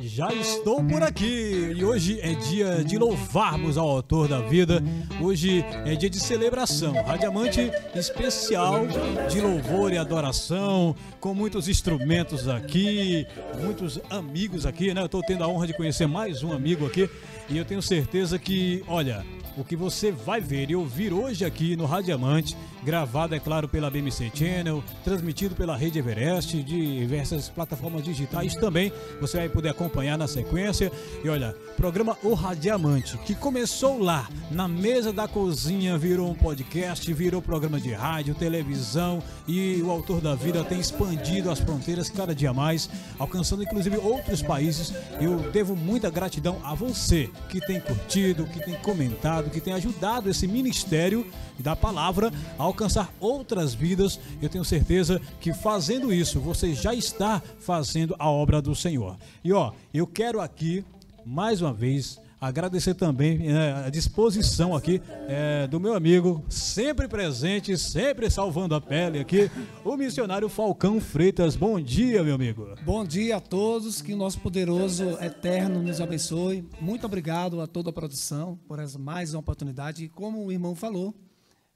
Já estou por aqui e hoje é dia de louvarmos ao autor da vida. Hoje é dia de celebração, radiamante especial de louvor e adoração, com muitos instrumentos aqui, muitos amigos aqui, né? Eu estou tendo a honra de conhecer mais um amigo aqui e eu tenho certeza que, olha, o que você vai ver e ouvir hoje aqui no Radiamante, gravado, é claro, pela BMC Channel, transmitido pela Rede Everest, de diversas plataformas digitais também, você vai poder acompanhar na sequência. E olha, programa O Radiamante, que começou lá, na mesa da cozinha, virou um podcast, virou programa de rádio, televisão e o autor da vida tem expandido as fronteiras cada dia mais, alcançando inclusive outros países. Eu devo muita gratidão a você que tem curtido, que tem comentado, que tem ajudado esse ministério da palavra a alcançar outras vidas. Eu tenho certeza que fazendo isso, você já está fazendo a obra do Senhor. E ó, eu quero aqui mais uma vez agradecer também né, a disposição aqui é, do meu amigo, sempre presente, sempre salvando a pele aqui, o missionário Falcão Freitas. Bom dia, meu amigo. Bom dia a todos, que o nosso poderoso eterno nos abençoe. Muito obrigado a toda a produção por mais uma oportunidade. E como o irmão falou,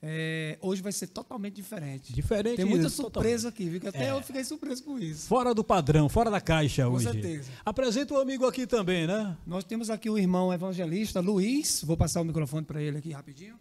é, hoje vai ser totalmente diferente. Diferente. Tem muita total- surpresa aqui, viu? Que até É. eu fiquei surpreso com isso. Fora do padrão, fora da caixa Com hoje. certeza. Apresenta o amigo aqui também, né? Nós temos aqui o irmão evangelista Luiz. Vou passar o microfone para ele aqui rapidinho.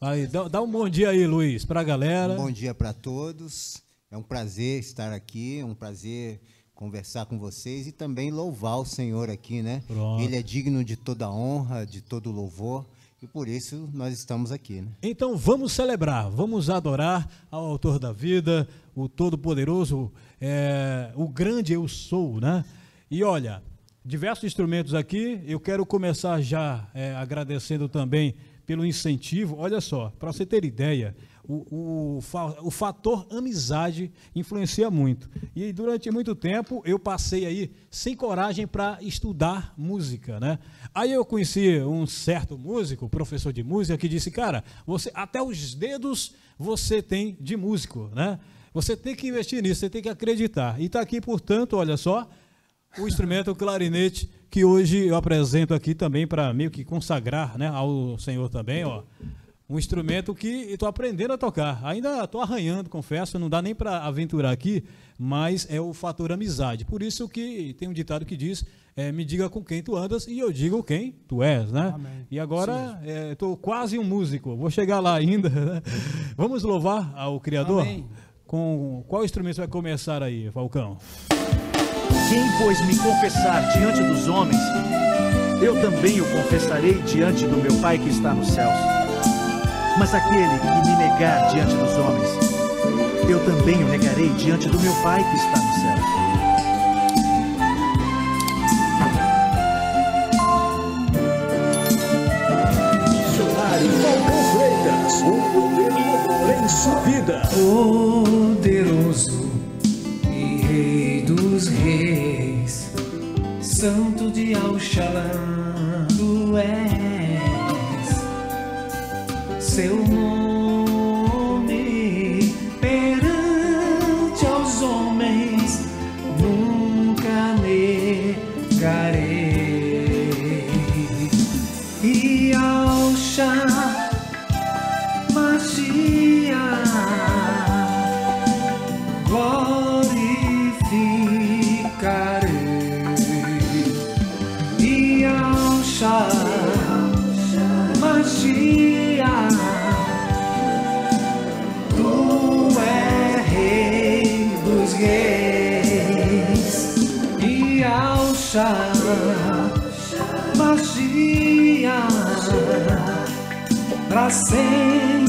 Aí, dá, dá um bom dia aí, Luiz, pra galera. Um bom dia para todos. É um prazer estar aqui, é um prazer conversar com vocês e também louvar o Senhor aqui, né? Pronto. Ele é digno de toda honra, de todo louvor e por isso nós estamos aqui, né? Então vamos celebrar, vamos adorar ao autor da vida, o Todo-Poderoso, é, o grande eu sou, né? E olha, diversos instrumentos aqui, eu quero começar já é, agradecendo também pelo incentivo. Olha só, para você ter ideia, o, o, fa- o fator amizade influencia muito. E durante muito tempo eu passei aí sem coragem para estudar música, né? Aí eu conheci um certo músico, professor de música, que disse, cara, você até os dedos você tem de músico, né? Você tem que investir nisso, você tem que acreditar. E está aqui, portanto, olha só, o instrumento clarinete que hoje eu apresento aqui também para meio que consagrar, né, ao Senhor também, ó. Um instrumento que estou aprendendo a tocar. Ainda estou arranhando, confesso, não dá nem para aventurar aqui, mas é o fator amizade. Por isso que tem um ditado que diz: é, me diga com quem tu andas e eu digo quem tu és, né? Amém. E agora estou quase um músico. Vou chegar lá ainda. né? Vamos louvar ao Criador. Amém. Com qual instrumento vai começar aí, Falcão? Quem, pois, me confessar diante dos homens, eu também o confessarei diante do meu Pai que está nos céus. Mas aquele que me negar diante dos homens, eu também o negarei diante do meu Pai que está nos céus. Missionário Falcão Freitas, o poder do amor em sua vida. Poderoso e Rei dos Reis, Santo de Alxalã, tu és. Seu nome perante aos homens para sempre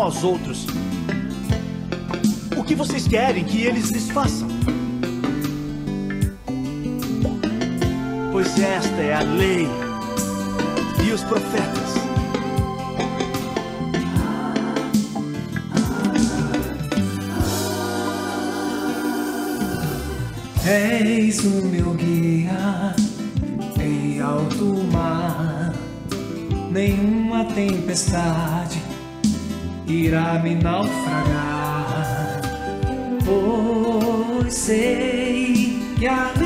Aos outros o que vocês querem que eles lhes façam. Pois esta é a lei e os profetas. És o meu guia em alto mar. Nenhuma tempestade irá me naufragar. Pois sei que ali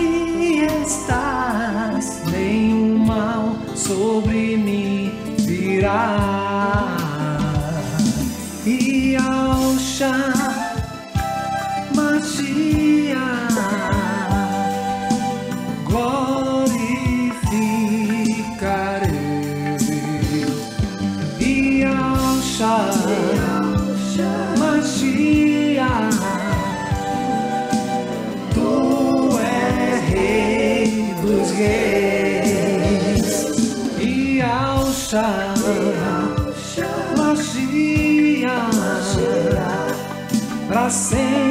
para sempre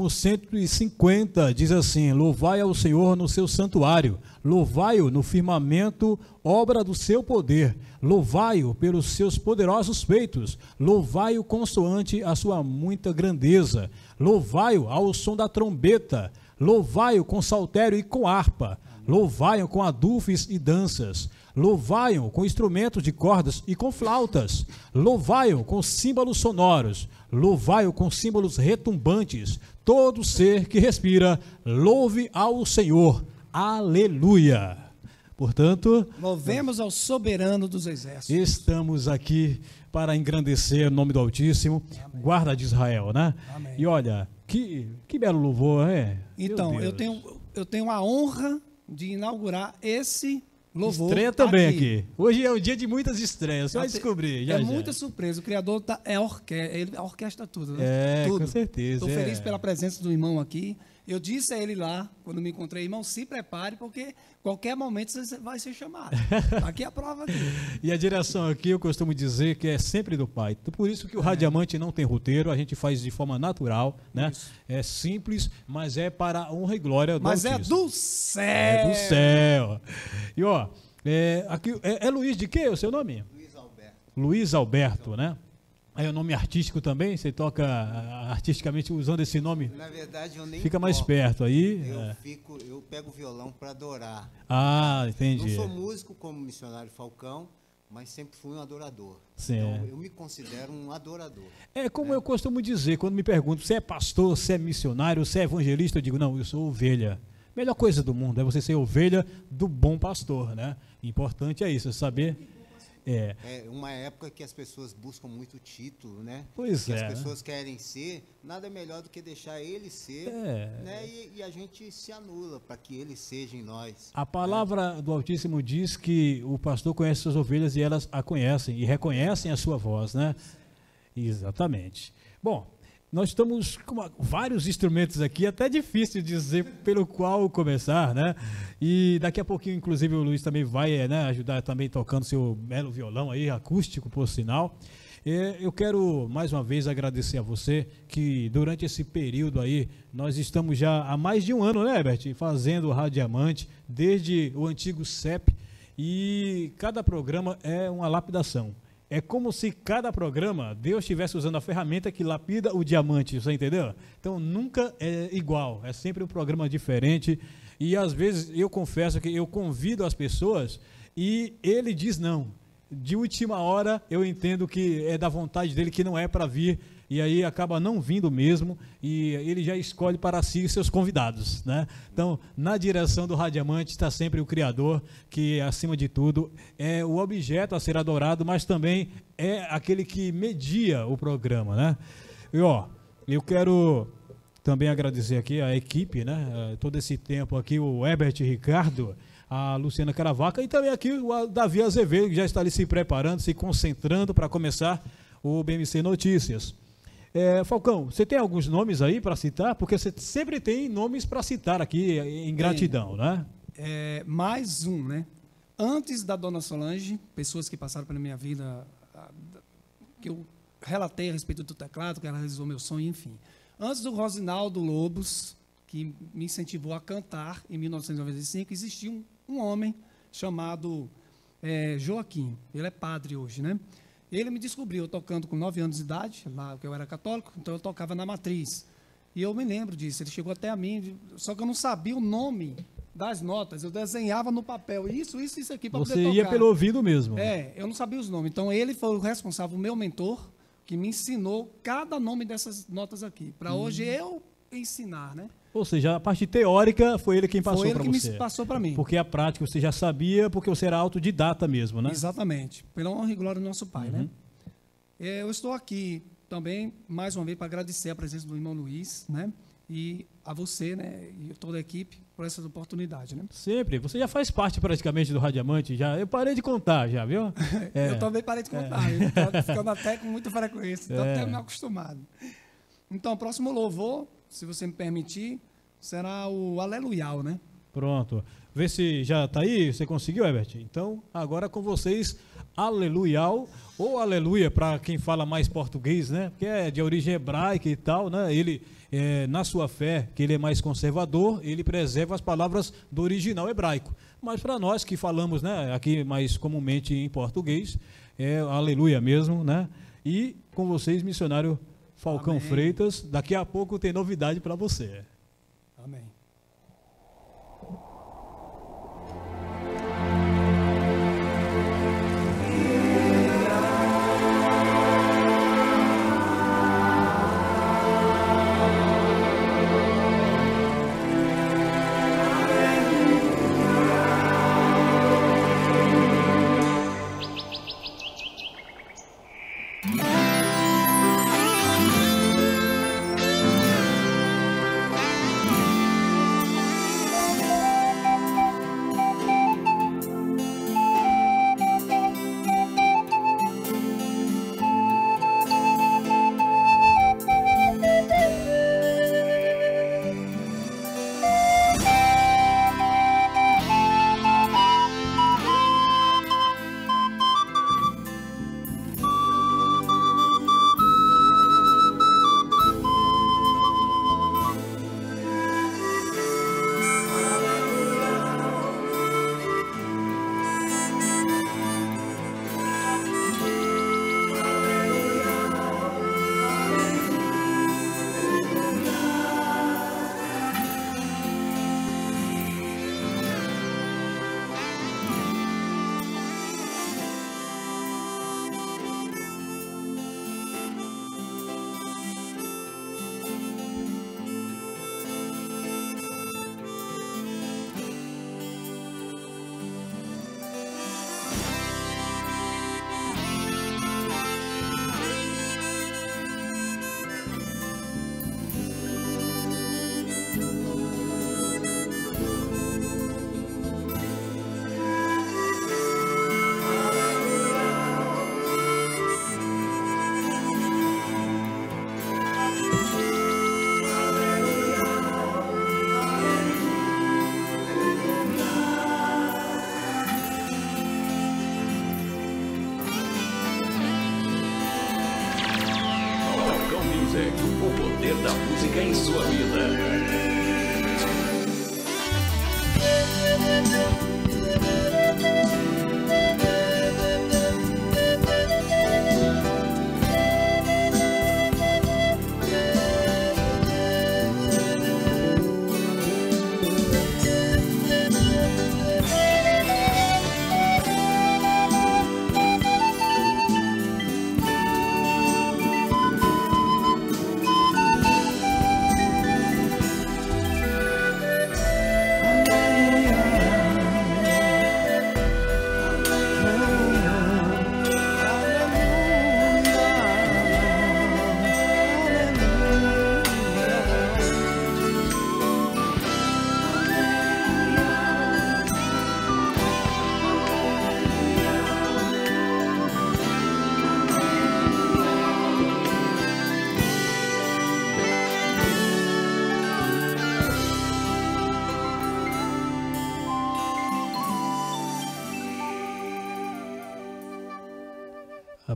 Salmo 150 diz assim: Louvai ao Senhor no seu santuário, louvai-o no firmamento, obra do seu poder, louvai-o pelos seus poderosos feitos, louvai-o consoante a sua muita grandeza, louvai-o ao som da trombeta, louvai-o com saltério e com harpa, louvai-o com adufes e danças. Louvai-o com instrumentos de cordas e com flautas. Louvai-o com símbolos sonoros. Louvai-o com símbolos retumbantes. Todo ser que respira, louve ao Senhor. Aleluia. Portanto, Louvemos ao soberano dos exércitos. estamos aqui para engrandecer o nome do Altíssimo, guarda de Israel, né? Amém. E olha, que, que belo louvor, é? Então, eu tenho, eu tenho a honra de inaugurar esse louvor. Estreia também aqui. Hoje é um dia de muitas estreias. Você vai descobrir. Já, é já. muita surpresa. O criador tá, é orque ele orquestra tudo, né? É, tudo. com certeza, Estou é. feliz pela presença do irmão aqui. Eu disse a ele lá, quando me encontrei, irmão, se prepare, porque qualquer momento você vai ser chamado. Aqui é a prova aqui. E a direção aqui, eu costumo dizer que é sempre do pai. Então, Por isso que o Radiamante não tem roteiro, a gente faz de forma natural, né? É simples, mas é para a honra e glória do Mas é Altíssimo. do céu. É do céu. E ó, é, aqui, é, é Luiz de quê o seu nome? Luiz Alberto. Luiz Alberto, né? Aí o nome artístico também, você toca ah, artisticamente usando esse nome, Na verdade, eu nem fica mais toco. perto aí. Eu é. fico, eu pego o violão para adorar. Ah, Não entendi. sou músico como missionário Falcão, mas sempre fui um adorador. Sim. Então, eu me considero um adorador. É como eu costumo dizer, quando me perguntam se é pastor, se é missionário, se é evangelista, eu digo, não, eu sou ovelha. Melhor coisa do mundo é você ser ovelha do bom pastor, né? Importante é isso, saber. É, É uma época que as pessoas buscam muito título, né? Pois que é. as pessoas querem ser, nada melhor do que deixar ele ser, É. né? E, e a gente se anula para que ele seja em nós. a palavra do Altíssimo diz que o pastor conhece suas ovelhas e elas a conhecem e reconhecem a sua voz, né? Exatamente. Bom, nós estamos com vários instrumentos aqui, até difícil dizer pelo qual começar, né? E daqui a pouquinho, inclusive, o Luiz também vai eh, né, ajudar também tocando seu belo violão aí, acústico, por sinal. Eu quero mais uma vez agradecer a você que durante esse período aí, nós estamos já há mais de um ano, né, Herbert, fazendo o Rádio Diamante, desde o antigo CEP, e cada programa é uma lapidação. É como se cada programa Deus estivesse usando a ferramenta que lapida o diamante, você entendeu? Então nunca é igual, é sempre um programa diferente. E às vezes eu confesso que eu convido as pessoas e ele diz não. de última hora eu entendo que é da vontade dele que não é para vir e aí acaba não vindo mesmo e ele já escolhe para si seus convidados, né? Então, na direção do Radiamante está sempre o Criador, que acima de tudo é o objeto a ser adorado, mas também é aquele que media o programa, né? E ó, eu quero também agradecer aqui a equipe, né? Todo esse tempo aqui, o Herbert Ricardo, a Luciana Caravaca e também aqui o Davi Azevedo, que já está ali se preparando, se concentrando para começar o BMC Notícias. É, Falcão, você tem alguns nomes aí para citar? Porque você sempre tem nomes para citar aqui em gratidão, né? É, mais um, né? Antes da Dona Solange, pessoas que passaram pela minha vida, que eu relatei a respeito do teclado, que ela realizou meu sonho, enfim. Antes do Rosinaldo Lobos, que me incentivou a cantar em 1995, existia um, um homem chamado é, Joaquim. Ele é padre hoje, né? Ele me descobriu tocando com 9 anos de idade, lá que eu era católico, então eu tocava na matriz. E eu me lembro disso, ele chegou até a mim, só que eu não sabia o nome das notas, eu desenhava no papel isso, isso, isso aqui para poder tocar. Você ia pelo ouvido mesmo. É, eu não sabia os nomes. Então ele foi o responsável, o meu mentor, que me ensinou cada nome dessas notas aqui, para hum. hoje eu ensinar, né? Ou seja, a parte teórica foi ele quem passou para você. Foi ele que me passou para mim. Porque a prática você já sabia, porque você era autodidata mesmo, né? Exatamente. Pela honra e glória do nosso Pai, né? uhum. né? Eu estou aqui também, mais uma vez, para agradecer a presença do irmão Luiz, né? E a você, né? E toda a equipe por essa oportunidade, né? Sempre. Você já faz parte praticamente do Radiamante, já. Eu parei de contar, já, viu? É. eu também parei de contar. É. Ficando até com muita frequência. Estou é. até me acostumado. Então, próximo louvor se você me permitir, será o Aleluial, né? Pronto. Vê se já está aí, você conseguiu, Herbert? Então, agora com vocês, Aleluial, ou Aleluia, para quem fala mais português, né? Porque é de origem hebraica e tal, né? Ele, é, na sua fé, que ele é mais conservador, ele preserva as palavras do original hebraico. Mas para nós que falamos, né, aqui mais comumente em português, é Aleluia mesmo, né? E com vocês, missionário Falcão Amém. Freitas. Daqui a pouco tem novidade para você. Amém.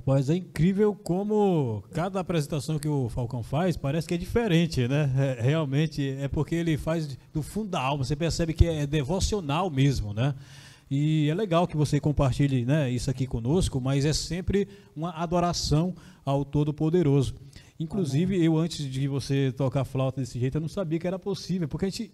Rapaz, é incrível como cada apresentação que o Falcão faz parece que é diferente, né? É, realmente é porque ele faz do fundo da alma, você percebe que é devocional mesmo, né? E é legal que você compartilhe né, isso aqui conosco, mas é sempre uma adoração ao Todo-Poderoso. Inclusive, Amém. eu antes de você tocar flauta desse jeito, eu não sabia que era possível, porque a gente.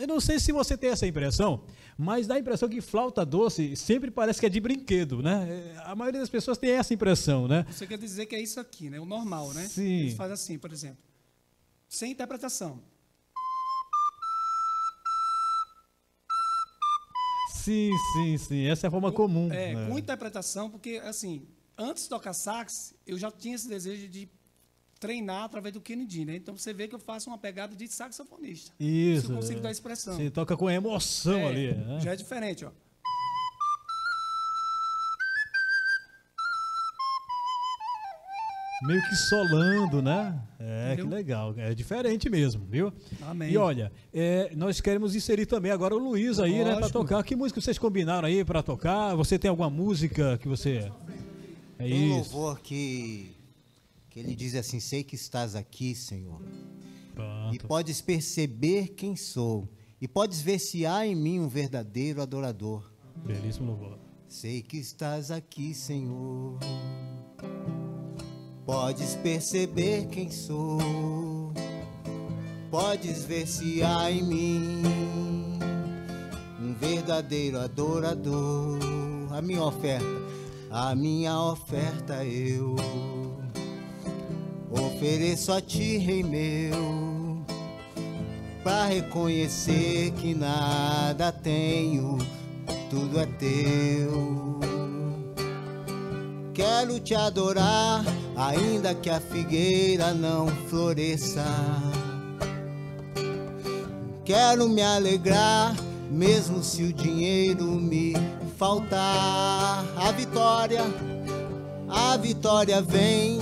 Eu não sei se você tem essa impressão, mas dá a impressão que flauta doce sempre parece que é de brinquedo, né? É, a maioria das pessoas tem essa impressão, né? Você quer dizer que é isso aqui, né? O normal, né? Sim. Eles fazem assim, por exemplo. Sem interpretação. Sim, sim, sim. Essa é a forma com, comum. É, né? com interpretação, porque, assim, antes de tocar sax, eu já tinha esse desejo de treinar através do Kennedy, né? Então você vê que eu faço uma pegada de saxofonista. Isso. Isso eu consigo dar expressão. Você toca com emoção é, ali. Né? Já é diferente, ó. meio que solando, né? É, Entendeu? que legal. É diferente mesmo, viu? Amém. E olha, é, nós queremos inserir também agora o Luiz aí, Lógico. né, para tocar. Que música vocês combinaram aí para tocar? Você tem alguma música que você. É tem um louvor que, que ele diz assim: Sei que estás aqui, Senhor. Pronto. E podes perceber quem sou. E podes ver se há em mim um verdadeiro adorador. Belíssimo louvor. Sei que estás aqui, Senhor. Podes perceber quem sou, podes ver se há em mim um verdadeiro adorador. A minha oferta, a minha oferta eu ofereço a ti, Rei meu, para reconhecer que nada tenho, tudo é teu. Quero te adorar ainda que a figueira não floresça. Quero me alegrar, mesmo se o dinheiro me faltar. A vitória, a vitória vem,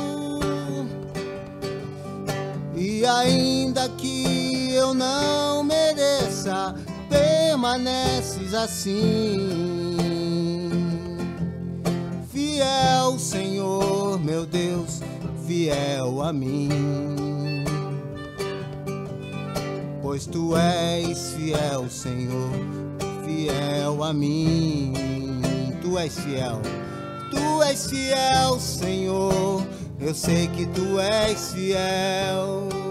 E ainda que eu não mereça, permaneces assim. Fiel, Senhor, meu Deus fiel a mim. Pois tu és fiel, Senhor, fiel a mim. Tu és fiel, tu és fiel, Senhor. Eu sei que tu és fiel.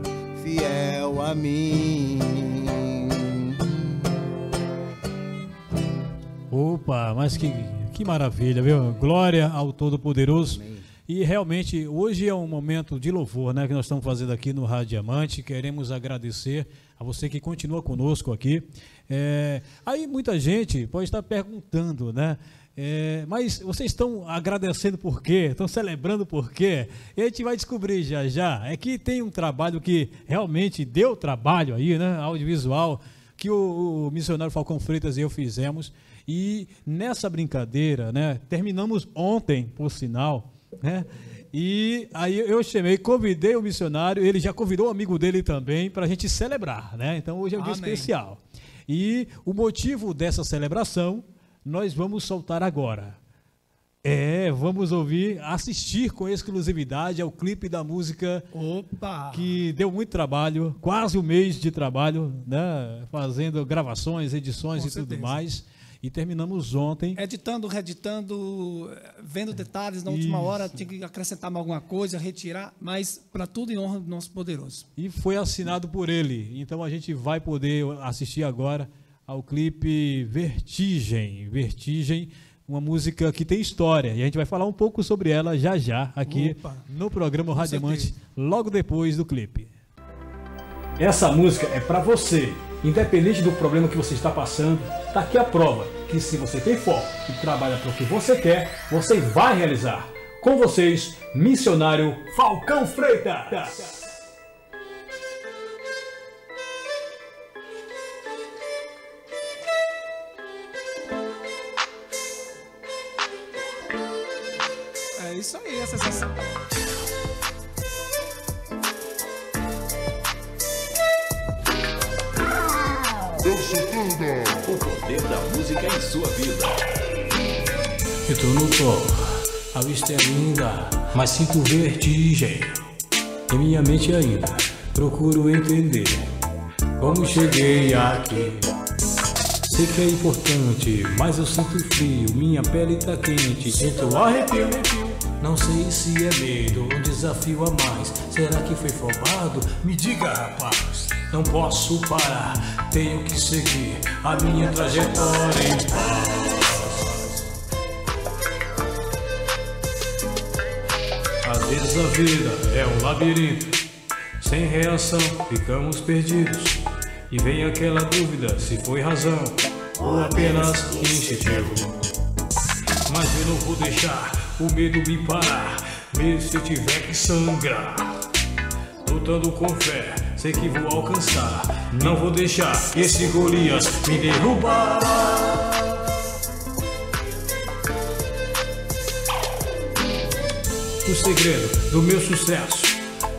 fiel a mim. Opa, mas que, que maravilha, viu? Glória ao Todo-Poderoso. E realmente hoje é um momento de louvor, né, que nós estamos fazendo aqui no Rádio Diamante. Queremos agradecer a você que continua conosco aqui. É, aí muita gente pode estar perguntando, né? É, mas vocês estão agradecendo por quê? Estão celebrando por quê? E a gente vai descobrir já já. É que tem um trabalho que realmente deu trabalho aí, né? Audiovisual, que o, o missionário Falcão Freitas e eu fizemos. E nessa brincadeira, né? Terminamos ontem, por sinal né? E aí eu chamei, convidei o missionário, ele já convidou o um amigo dele também para a gente celebrar, né? Então hoje é um Amém. dia especial. E o motivo dessa celebração nós vamos soltar agora. É, vamos ouvir, assistir com exclusividade ao clipe da música Opa! que deu muito trabalho, quase um mês de trabalho, né? Fazendo gravações, edições com e certeza. tudo mais. e terminamos ontem. Editando, reeditando, vendo detalhes na última Isso. hora, tinha que acrescentar alguma coisa, retirar, mas para tudo em honra do nosso poderoso. E foi assinado por ele. Então a gente vai poder assistir agora ao clipe Vertigem. Vertigem, uma música que tem história. E a gente vai falar um pouco sobre ela já já aqui Opa. no programa Radiamante, logo depois do clipe. Essa música é pra você. Independente do problema que você está passando, tá aqui a prova que se você tem foco e trabalha para o que você quer, você vai realizar. Com vocês, missionário Falcão Freitas. Música em sua vida. Eu tô no pó, a vista é linda, mas sinto vertigem. Em minha mente ainda procuro entender como cheguei aqui. Sei que é importante, mas eu sinto frio, minha pele tá quente, sinto arrepio. Não sei se é medo, um desafio a mais. Será que foi formado? Me diga, rapaz. Não posso parar, tenho que seguir a minha trajetória. Às vezes a vida é um labirinto, sem reação ficamos perdidos. E vem aquela dúvida se foi razão ou apenas instintivo. Mas eu não vou deixar o medo me parar, mesmo se tiver que sangrar. Lutando com fé, sei que vou alcançar. Não vou deixar esse Golias me derrubar. O segredo do meu sucesso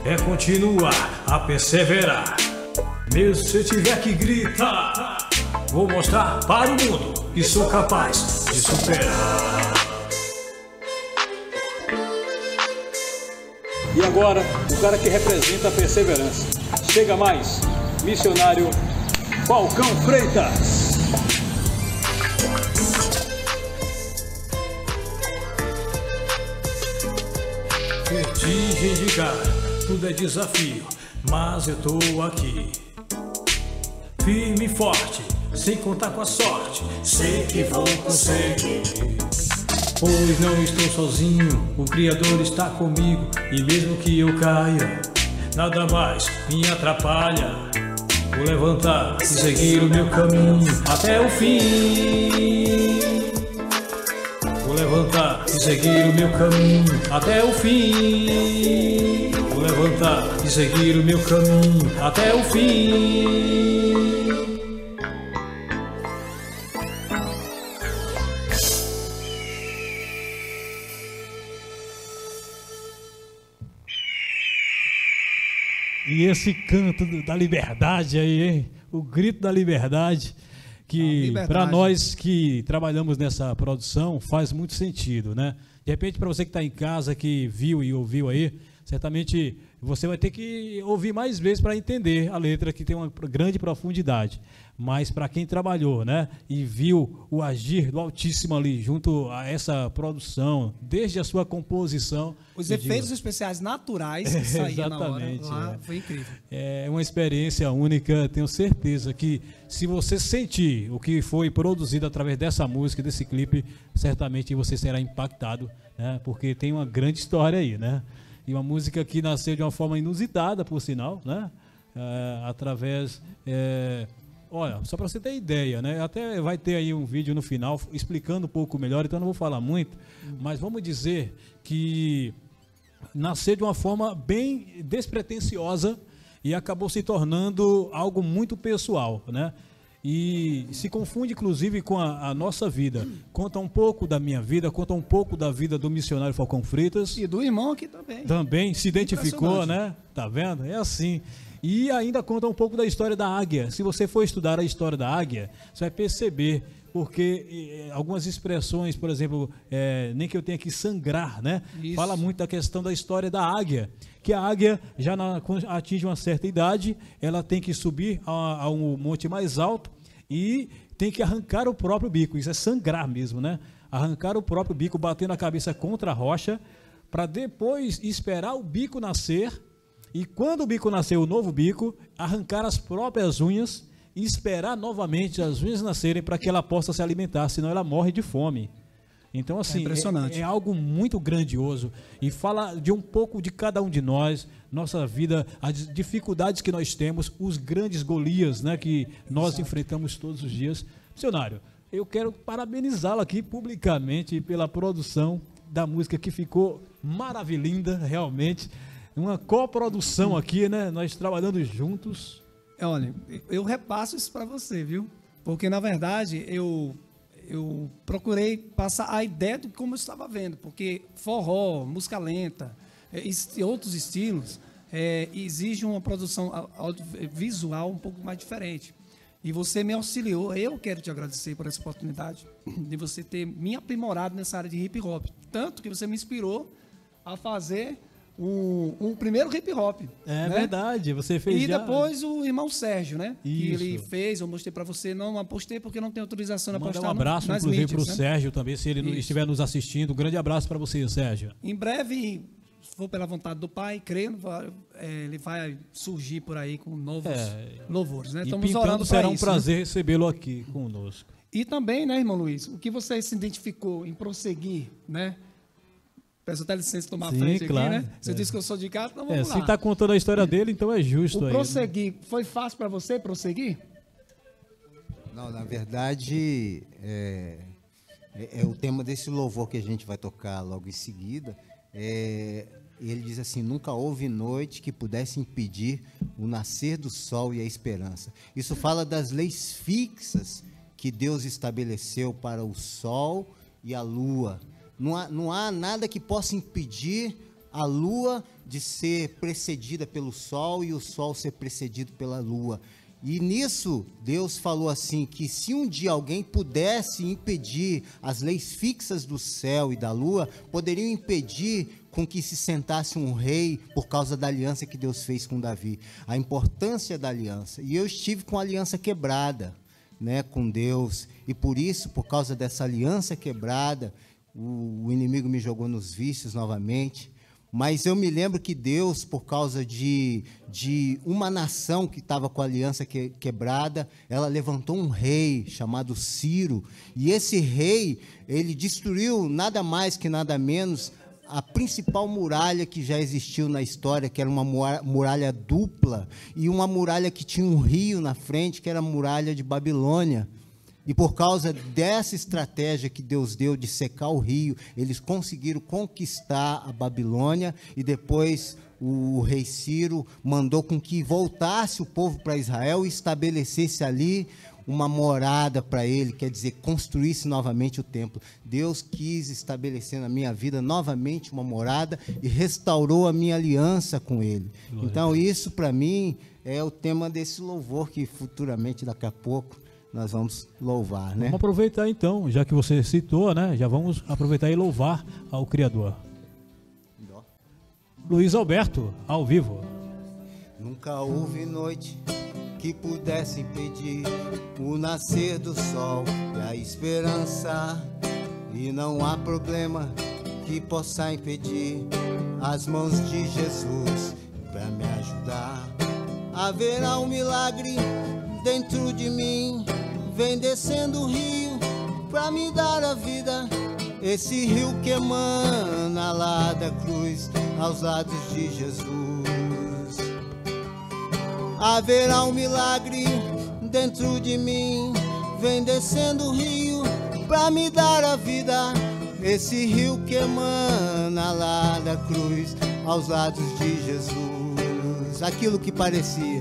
é continuar a perseverar. Mesmo se eu tiver que gritar, vou mostrar para o mundo que sou capaz de superar. E agora, o cara que representa a perseverança. Chega mais, missionário Falcão Freitas. Vertigem de cara, tudo é desafio, mas eu tô aqui. Firme e forte, sem contar com a sorte, sei que vou conseguir. Pois não estou sozinho, o Criador está comigo, e mesmo que eu caia, nada mais me atrapalha. Vou levantar e seguir o meu caminho até o fim. Vou levantar e seguir o meu caminho até o fim. Vou levantar e seguir o meu caminho até o fim. E esse canto da liberdade aí, hein? O grito da liberdade, que liberdade. para nós que trabalhamos nessa produção faz muito sentido, né? De repente, para você que está em casa, que viu e ouviu aí, certamente você vai ter que ouvir mais vezes para entender a letra, que tem uma grande profundidade. Mas para quem trabalhou, né, e viu o agir do Altíssimo ali junto a essa produção, desde a sua composição, Os eu digo, efeitos especiais naturais que saíam na hora lá, é. foi incrível. É uma experiência única, tenho certeza que se você sentir o que foi produzido através dessa música, desse clipe, certamente você será impactado, né? Porque tem uma grande história aí, né? E uma música que nasceu de uma forma inusitada, por sinal, né? É, através. é, olha, só para você ter ideia, né? Até vai ter aí um vídeo no final explicando um pouco melhor, então eu não vou falar muito, mas vamos dizer que nasceu de uma forma bem despretensiosa e acabou se tornando algo muito pessoal, né? E se confunde inclusive com a, a nossa vida. Conta um pouco da minha vida, conta um pouco da vida do missionário Falcão Freitas. E do irmão aqui também. Também se identificou, né? Tá vendo? É assim. E ainda conta um pouco da história da águia. Se você for estudar a história da águia, você vai perceber porque algumas expressões, por exemplo, eh, nem que eu tenha que sangrar, né? Isso. Fala muito da questão da história da águia, que a águia já na- quando atinge uma certa idade, ela tem que subir a, a um monte mais alto e tem que arrancar o próprio bico. Isso é sangrar mesmo, né? Arrancar o próprio bico, batendo a cabeça contra a rocha, para depois esperar o bico nascer. E quando o bico nascer, o novo bico, arrancar as próprias unhas e esperar novamente as unhas nascerem para que ela possa se alimentar, senão ela morre de fome. Então, assim, é, impressionante. é, é algo muito grandioso e fala de um pouco de cada um de nós, nossa vida, as dificuldades que nós temos, os grandes Golias né, que nós enfrentamos todos os dias. Missionário, eu quero parabenizá-lo aqui publicamente pela produção da música que ficou maravilhosa, realmente. Uma coprodução aqui, né? Nós trabalhando juntos. É, Olha, eu repasso isso para você, viu? Porque na verdade eu eu procurei passar a ideia de como eu estava vendo, porque forró, música lenta, é, est- outros estilos é, exigem uma produção audiovisual um pouco mais diferente. E você me auxiliou. Eu quero te agradecer por essa oportunidade de você ter me aprimorado nessa área de hip hop, tanto que você me inspirou a fazer um, um primeiro hip hop. É né? verdade, você fez E já- depois o irmão Sérgio, né? Que Isso. ele fez, eu mostrei pra você, não apostei porque não tem autorização de Mandar apostar um no- abraço, nas inclusive, para o né? Sérgio também, se ele Isso. estiver nos assistindo. Um grande abraço para você, Sérgio. Em breve, se for pela vontade do Pai, creio, é, ele vai surgir por aí com novos É. louvores, né? Estamos pintando orando será para um isso. né? prazer recebê-lo aqui conosco. E também, né, irmão Luiz, o que você se identificou em prosseguir, né? Peço até licença de tomar Sim, frente claro. aqui, né? Você É. disse que eu sou de casa, então É, vamos se lá. está contando a história dele, então é justo O aí. né? prosseguir, foi fácil para você prosseguir? Não, na verdade, é, é- é o tema desse louvor que a gente vai tocar logo em seguida. É, ele diz assim: Nunca houve noite que pudesse impedir o nascer do sol e a esperança. Isso fala das leis fixas que Deus estabeleceu para o sol e a lua. Não há, não há nada que possa impedir a lua de ser precedida pelo sol e o sol ser precedido pela lua. E nisso, Deus falou assim: que se um dia alguém pudesse impedir as leis fixas do céu e da lua, poderiam impedir com que se sentasse um rei por causa da aliança que Deus fez com Davi. A importância da aliança. E eu estive com a aliança quebrada. Né, com Deus, e por isso, por causa dessa aliança quebrada, o, o inimigo me jogou nos vícios novamente. Mas eu me lembro que Deus, por causa de, de uma nação que estava com a aliança que- quebrada, ela levantou um rei chamado Ciro. E esse rei, ele destruiu nada mais que nada menos a principal muralha que já existiu na história, que era uma mura- muralha dupla, e uma muralha que tinha um rio na frente, que era a muralha de Babilônia. E por causa dessa estratégia que Deus deu de secar o rio, eles conseguiram conquistar a Babilônia e depois o rei Ciro mandou com que voltasse o povo para Israel e estabelecesse ali uma morada para ele, quer dizer, construísse novamente o templo. Deus quis estabelecer na minha vida novamente uma morada e restaurou a minha aliança com ele. Então, isso para mim é o tema desse louvor que futuramente, daqui a pouco, nós vamos louvar, né? Vamos aproveitar então, já que você citou, né? Já vamos aproveitar e louvar ao Criador. Luiz Alberto, ao vivo. Nunca houve noite que pudesse impedir o nascer do sol e a esperança. E não há problema que possa impedir as mãos de Jesus para me ajudar. Haverá um milagre dentro de mim, vem descendo o rio para me dar a vida. Esse rio que emana lá da cruz aos lados de Jesus. Haverá um milagre dentro de mim. Vem descendo o rio pra me dar a vida. Esse rio que emana lá da cruz aos lados de Jesus. Aquilo que parecia,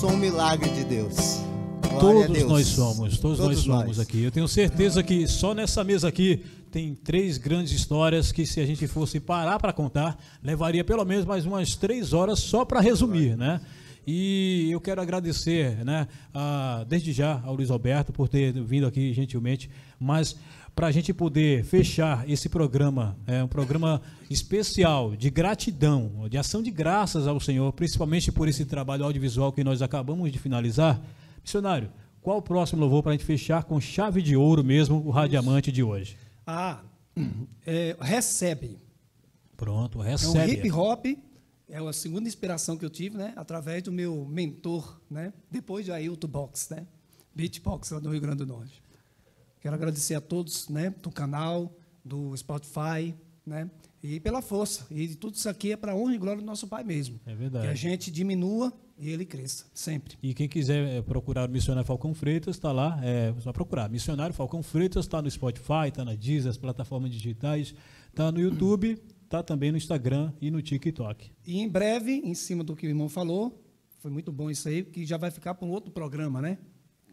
Sou um milagre de Deus. Glória Todos nós somos, todos, nós Todos somos nós. aqui. Eu tenho certeza que só nessa mesa aqui tem três grandes histórias que se a gente fosse parar para contar, levaria pelo menos mais umas três horas só para resumir, né? E eu quero agradecer, né, a- desde já ao Luiz Alberto por ter vindo aqui gentilmente, mas para a gente poder fechar esse programa, é um programa especial de gratidão, de ação de graças ao Senhor, principalmente por esse trabalho audiovisual que nós acabamos de finalizar. Missionário, qual o próximo louvor para a gente fechar com chave de ouro mesmo o Radiamante de hoje? Ah, é, recebe. Pronto, É um recebe. hip hop. É a segunda inspiração que eu tive, né? Através do meu mentor, né? Depois de Ailton Box, né? Beatbox lá do Rio Grande do Norte. Quero agradecer a todos, né? Do canal, do Spotify, né? E pela força. E tudo isso aqui é para honra e glória do nosso Pai mesmo. É verdade. Que a gente diminua e ele cresça, sempre. E quem quiser é, procurar o Missionário Falcão Freitas, está lá, é só procurar. Missionário Falcão Freitas está no Spotify, está na Deezer, as plataformas digitais, está no YouTube, está também no Instagram e no TikTok. E em breve, em cima do que o irmão falou, foi muito bom isso aí, que já vai ficar para um outro programa, né?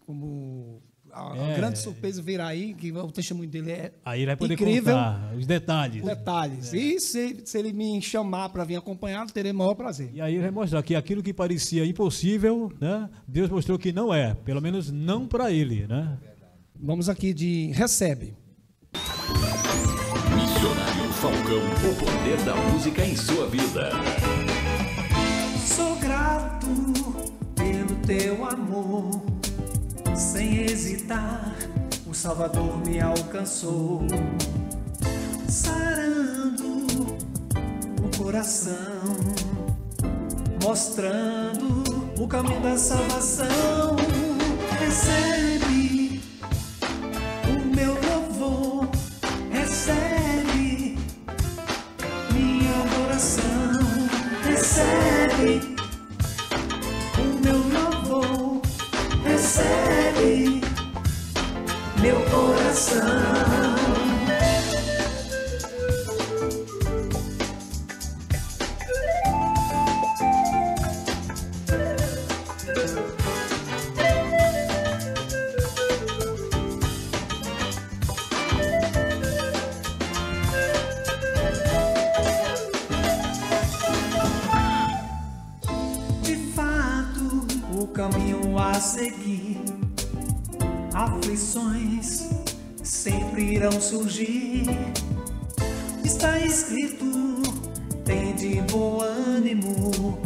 Como a, É. grande surpresa virá aí, que o testemunho dele é Aí ele vai poder incrível. contar os detalhes. Detalhes. E se, se ele me chamar para vir acompanhado, terei o maior prazer. E aí ele vai mostrar que aquilo que parecia impossível, né? Deus mostrou que não é, pelo menos não para ele, né? Vamos aqui de recebe. Missionário Falcão, o poder da música em sua vida. Sou grato pelo teu amor. Sem hesitar, o Salvador me alcançou, sarando o coração, mostrando o caminho da salvação. Recebe o meu louvor, recebe minha adoração, recebe caminho a seguir, aflições sempre irão surgir. Está escrito, tem de bom ânimo,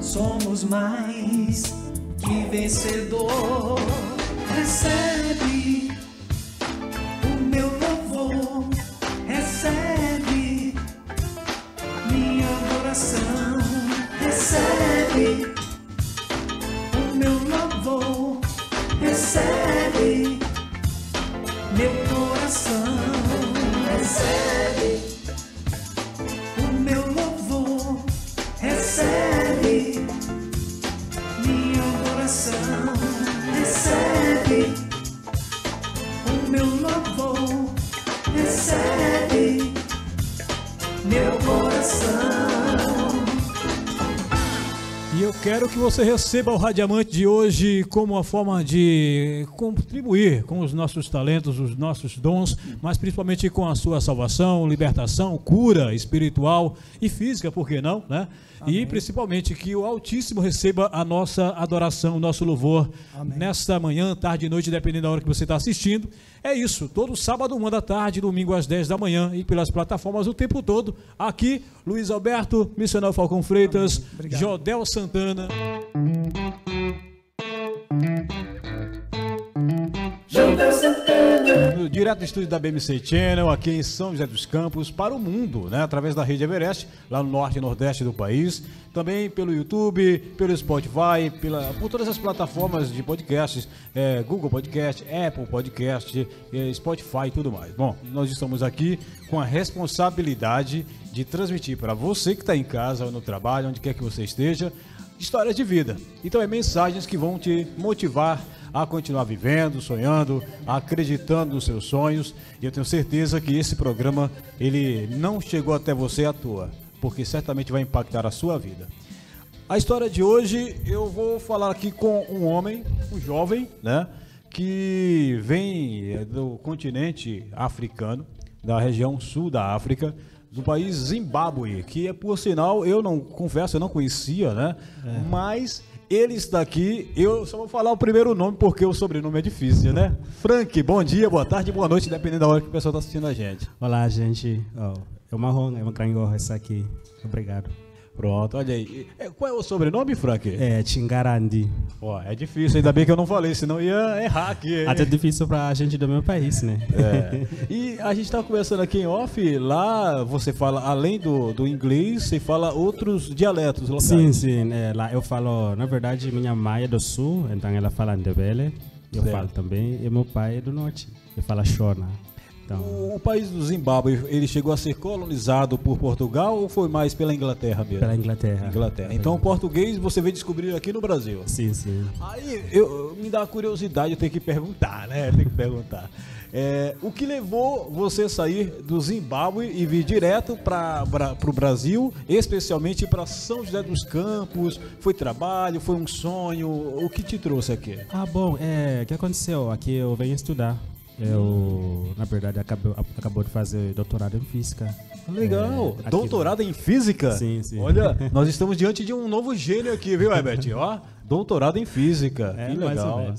somos mais que vencedor. Recebe você receba o Radiamante de hoje como uma forma de contribuir com os nossos talentos, os nossos dons, mas principalmente com a sua salvação, libertação, cura espiritual e física, por que não, né? E principalmente que o Altíssimo receba a nossa adoração, o nosso louvor nesta manhã, tarde e noite, dependendo da hora que você está assistindo. É isso, todo sábado, uma da tarde, domingo às 10 da manhã e pelas plataformas o tempo todo. Aqui, Luiz Alberto, Missionário Falcão Freitas. Jodel Santana. Direto do estúdio da BMC Channel, aqui em São José dos Campos, para o mundo, né? Através da rede Everest, lá no norte e nordeste do país. Também pelo YouTube, pelo Spotify, pela, por todas as plataformas de podcasts, é, Google Podcast, Apple Podcast, é, Spotify e tudo mais. Bom, nós estamos aqui com a responsabilidade de transmitir para você que está em casa ou no trabalho, onde quer que você esteja, histórias de vida. Então é mensagens que vão te motivar a continuar vivendo, sonhando, acreditando nos seus sonhos. E eu tenho certeza que esse programa ele não chegou até você à toa, porque certamente vai impactar a sua vida. A história de hoje eu vou falar aqui com um homem, um jovem, né, que vem é, do continente africano, da região sul da África, do país Zimbábue, que é por sinal eu não confesso eu não conhecia, né? É. Mas ele está aqui, eu só vou falar o primeiro nome porque o sobrenome é difícil, né? Frank, bom dia, boa tarde, boa noite, dependendo da hora que o pessoal está assistindo a gente. Olá, gente. Oh, é uma honra, é uma grande honra estar aqui. Obrigado. Pronto, olha aí. É, qual é o sobrenome, Frank? É Tingarandi. Ó, é difícil, ainda bem que eu não falei, senão ia errar aqui. Hein? Até difícil pra gente do meu país, né? É. E a gente tá conversando aqui em off, lá você fala, além do, do inglês, você fala outros dialetos locais. Sim, sim. É, lá eu falo, na verdade, minha mãe é do sul, então ela fala Ndebele. Eu falo também, e meu pai é do norte. Eu falo Shona. Então... O, o, país do Zimbábue, ele chegou a ser colonizado por Portugal ou foi mais pela Inglaterra mesmo? Pela Inglaterra. Inglaterra. Então o português você veio descobrir aqui no Brasil. Sim, sim. Aí eu, me dá curiosidade, eu tenho que perguntar, né? Eu tenho que perguntar. É, o que levou você a sair do Zimbábue e vir direto para o Brasil, especialmente para São José dos Campos? Foi trabalho, foi um sonho? O que te trouxe aqui? Ah, bom, é, o que aconteceu? Aqui eu venho estudar eu, na verdade, acabou, acabou de fazer doutorado em física. Legal. É, doutorado em física? Sim, sim. Olha, nós estamos diante de um novo gênio aqui, viu, Herbert? Ó, doutorado em física. É, que legal.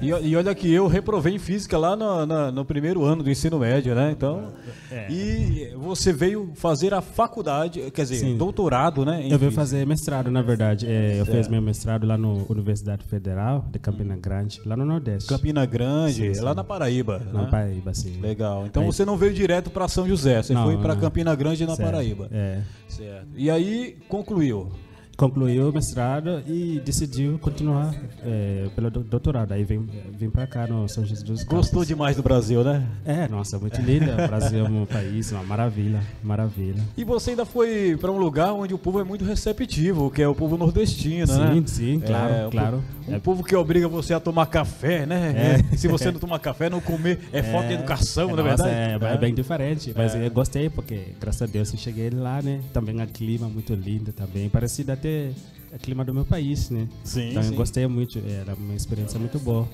E, e, olha que eu reprovei em física lá no, no, no primeiro ano do ensino médio, né? Então, é. e você veio fazer a faculdade, quer dizer, Sim. doutorado, né? eu veio fazer mestrado, na verdade. É, eu fiz meu mestrado lá na Universidade Federal de Campina Grande, lá no Nordeste. Campina Grande, sim, sim. lá na Paraíba. Na né? Paraíba, sim. Legal. Então aí, você não veio direto para São José, você não, foi para Campina Grande na certo. Paraíba. É. Certo. E aí concluiu concluiu o mestrado e decidiu continuar é, pelo doutorado. Aí vem, vem para cá no São Jesus dos Campos. Gostou demais do Brasil, né? É, nossa, muito linda. O Brasil é um país, uma maravilha, maravilha. E você ainda foi para um lugar onde o povo é muito receptivo, que é o povo nordestino, sim, né? Sim, sim, claro, é, claro. Um, um povo que obriga você a tomar café, né? É. Se você não tomar café, não comer, é, falta de é. educação, é, na verdade. É, é, bem diferente, mas eu gostei porque, graças a Deus, eu cheguei lá, né? Também o clima muito lindo também, parecido até é clima do meu país, né? Sim, então sim. eu gostei muito, era uma experiência muito boa.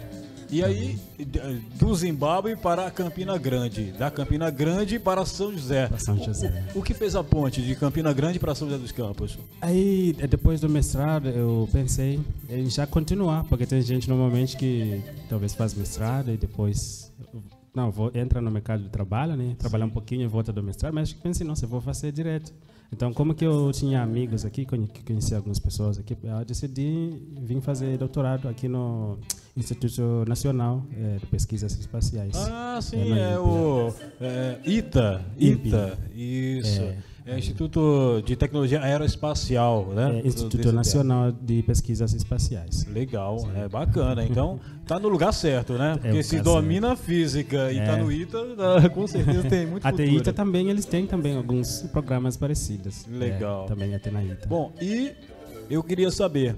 E aí, do Zimbábue para Campina Grande, da Campina Grande para São José. Para São José. O, o, que fez a ponte de Campina Grande para São José dos Campos? Aí, depois do mestrado, eu pensei em já continuar, porque tem gente normalmente que talvez faz mestrado e depois não, vou entra no mercado de trabalho, né? Trabalhar um pouquinho e volta do mestrado, mas pensei, nossa, eu vou fazer direto. Então, como que eu tinha amigos aqui, conheci algumas pessoas aqui, eu decidi vir fazer doutorado aqui no Instituto Nacional é, de Pesquisas Espaciais. Ah, sim, é, é o é, ITA, ITA, isso. É. É Instituto de Tecnologia Aeroespacial, né? É, Instituto Nacional de Pesquisas Espaciais. Legal, Sim. é bacana. Então, tá no lugar certo, né? É Porque se domina certo. a física e tá é. no ITA, com certeza tem muito Até futuro. ITA também, eles têm também alguns programas parecidos. Legal. É, também até na ITA. Bom, e eu queria saber,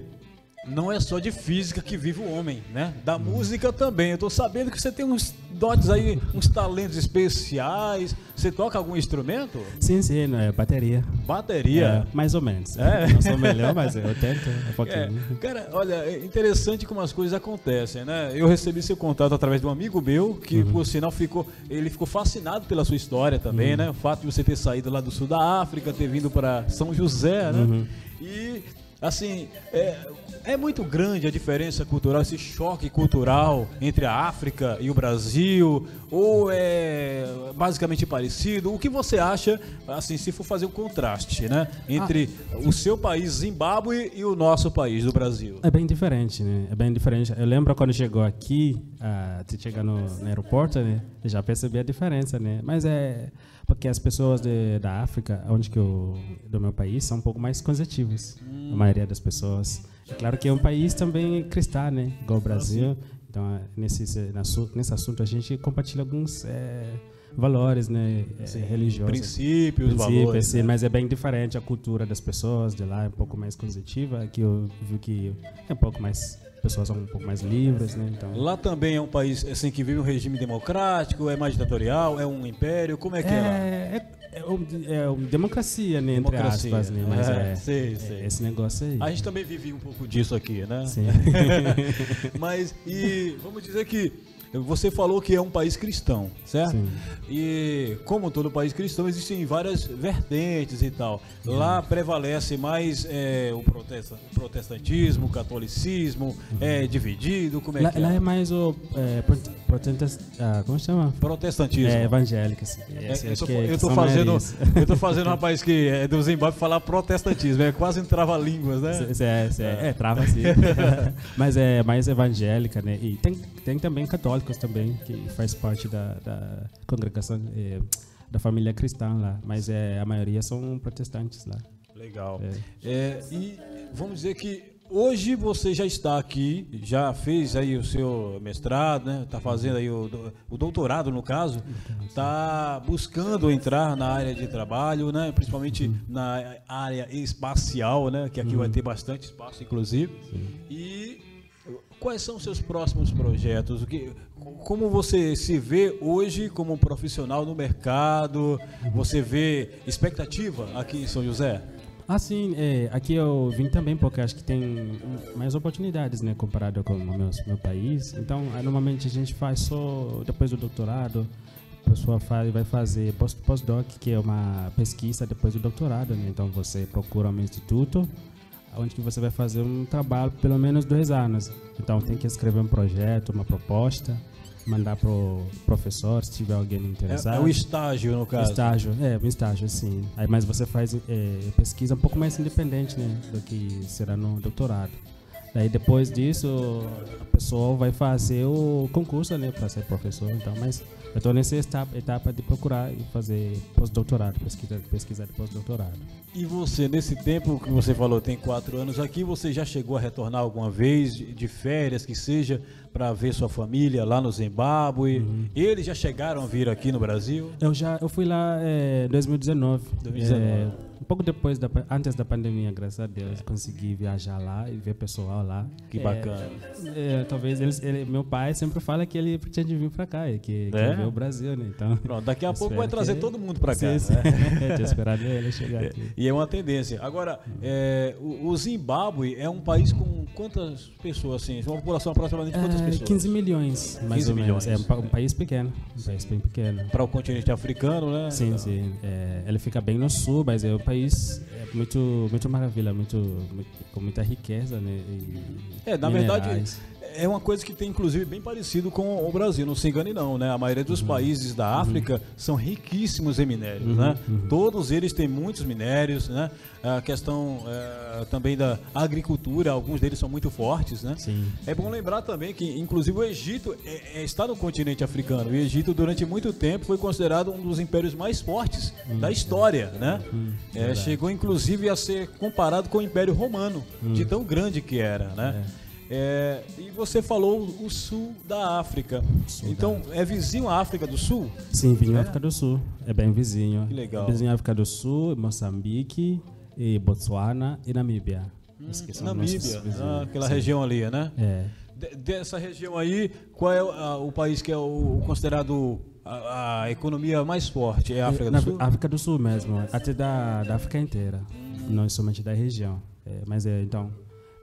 não é só de física que vive o homem, né? Da música também. Eu tô sabendo que você tem uns dotes aí, uns talentos especiais. Você toca algum instrumento? Sim, sim, é bateria. Bateria? É, mais ou menos. É. Não sou melhor, mas eu tento um pouquinho. É. Cara, olha, é interessante como as coisas acontecem, né? Eu recebi seu contato através de um amigo meu, que uhum. por sinal ficou, ele ficou fascinado pela sua história também, uhum. né? O fato de você ter saído lá do sul da África, ter vindo para São José, né? Uhum. E Assim, é, é muito grande a diferença cultural, esse choque cultural entre a África e o Brasil, ou é basicamente parecido? O que você acha, assim, se for fazer um contraste, né, entre ah. o seu país, Zimbábue, e o nosso país, do Brasil? É bem diferente, né? É bem diferente. Eu lembro quando chegou aqui, ah, você chega no, no aeroporto, né? Eu já percebi a diferença, né? Mas é porque as pessoas de, da África, onde que eu, do meu país, são um pouco mais conservativas. Hum. A maioria das pessoas. É claro que é um país também cristão, né? Igual o Brasil. Então, nesse, nesse assunto, a gente compartilha alguns é, valores né, Sim, religiosos. Princípios, princípios valores. Sim, né? Mas é bem diferente a cultura das pessoas de lá, é um pouco mais conservativa. Aqui eu vi que é um pouco mais pessoas são um pouco mais livres, né? Então... Lá também é um país assim que vive um regime democrático, é mais ditatorial, é um império, como é que é, é lá? É, é, é uma democracia, né, democracia. entre aspas, né? Mas é, é, sei, sei. É esse negócio aí. A gente também vive um pouco disso aqui, né? Sim. Mas e vamos dizer que você falou que é um país cristão, certo? Sim. E como todo país cristão, existem várias vertentes e tal. Lá prevalece mais é, o, protestantismo, o catolicismo, uhum. é dividido, como é lá, que é? Lá é mais o é, protestant, ah, como chama? Protestantismo. É evangélico. Assim. É, eu, tô, eu, tô fazendo, eu tô fazendo um rapaz que é do Zimbábue falar protestantismo, é quase um trava-línguas, né? É, é, é, trava sim. Mas é mais evangélica, né? E tem, tem também católico também, que faz parte da, da congregação, é, da família cristã lá, mas é, a maioria são protestantes lá. Legal. É. é. e vamos dizer que hoje você já está aqui, já fez aí o seu mestrado, né? Está fazendo aí o, o, doutorado no caso, está buscando entrar na área de trabalho, né? Principalmente uhum. na área espacial, né? Que aqui uhum. vai ter bastante espaço, inclusive. Sim. E quais são seus próximos projetos? O que, como você se vê hoje como profissional no mercado? Você vê expectativa aqui em São José? Ah, sim. É, aqui eu vim também porque acho que tem mais oportunidades, né, comparado com o meu, meu país. Então, normalmente a gente faz só depois do doutorado. A pessoa faz, vai fazer postdoc, que é uma pesquisa depois do doutorado, né? Então, você procura um instituto onde que você vai fazer um trabalho pelo menos dois anos. Então tem que escrever um projeto, uma proposta, mandar pro professor se tiver alguém interessado. É, é o estágio no caso. Estágio, é, um estágio sim. Aí, mas você faz é, pesquisa um pouco mais independente, né, do que será no doutorado. Daí depois disso a pessoa vai fazer o concurso, né, para ser professor. Então, mas eu estou nessa etapa, etapa de procurar e fazer pós-doutorado, pesquisa, pesquisar de pós-doutorado. E você, nesse tempo que você falou, tem quatro anos aqui, você já chegou a retornar alguma vez de férias, que seja, para ver sua família lá no Zimbábue? Uhum. Eles já chegaram a vir aqui no Brasil? Eu já, eu fui lá em é, 2019. 2019. É, um pouco depois, da, antes da pandemia, graças a Deus, consegui viajar lá e ver pessoal lá. Que bacana. É, é, talvez eles, ele, meu pai sempre fala que ele pretende vir para cá, que, que é? ver o Brasil, né? Então, Pronto, daqui a pouco vai trazer todo mundo para cá. Sim, sim. Né? esperado ele chegar é, aqui. E é uma tendência. Agora, é, o, o, Zimbábue é um país com quantas pessoas, assim? Uma população aproximadamente de quantas é, pessoas? 15 milhões, mais 15 ou milhões. menos. É um, um, país pequeno, um país bem pequeno. Para o continente africano, né? Sim, sim. É, ele fica bem no sul, mas é um país muito, muito maravilha, muito, muito com muita riqueza, né? E é, na minerais. verdade é uma coisa que tem inclusive bem parecido com o Brasil, não se engane não, né? A maioria dos uhum. países da uhum. África uhum. são riquíssimos em minérios, uhum. né? Uhum. Todos eles têm muitos minérios, né? A questão é, também da agricultura, alguns deles são muito fortes, né? Sim. É bom lembrar também que inclusive o Egito é, é, está no continente africano. O Egito durante muito tempo foi considerado um dos impérios mais fortes hum, da história, né? É, chegou inclusive a ser comparado com o Império Romano, de hum. tão grande que era, né? É. É, e você falou o sul da África. Sul então, da... é vizinho à África do Sul? Sim, vizinho à é? África do Sul. É bem vizinho. Que legal. É vizinho à África do Sul, Moçambique, e Botswana e Namíbia. Hum, Namíbia, ah, aquela Sim. região ali, né? É. dessa região aí, qual é o, o país que é o considerado a, a, economia mais forte? É a África do Sul? África do Sul mesmo, até da, da África inteira, não somente da região. É, mas é, então,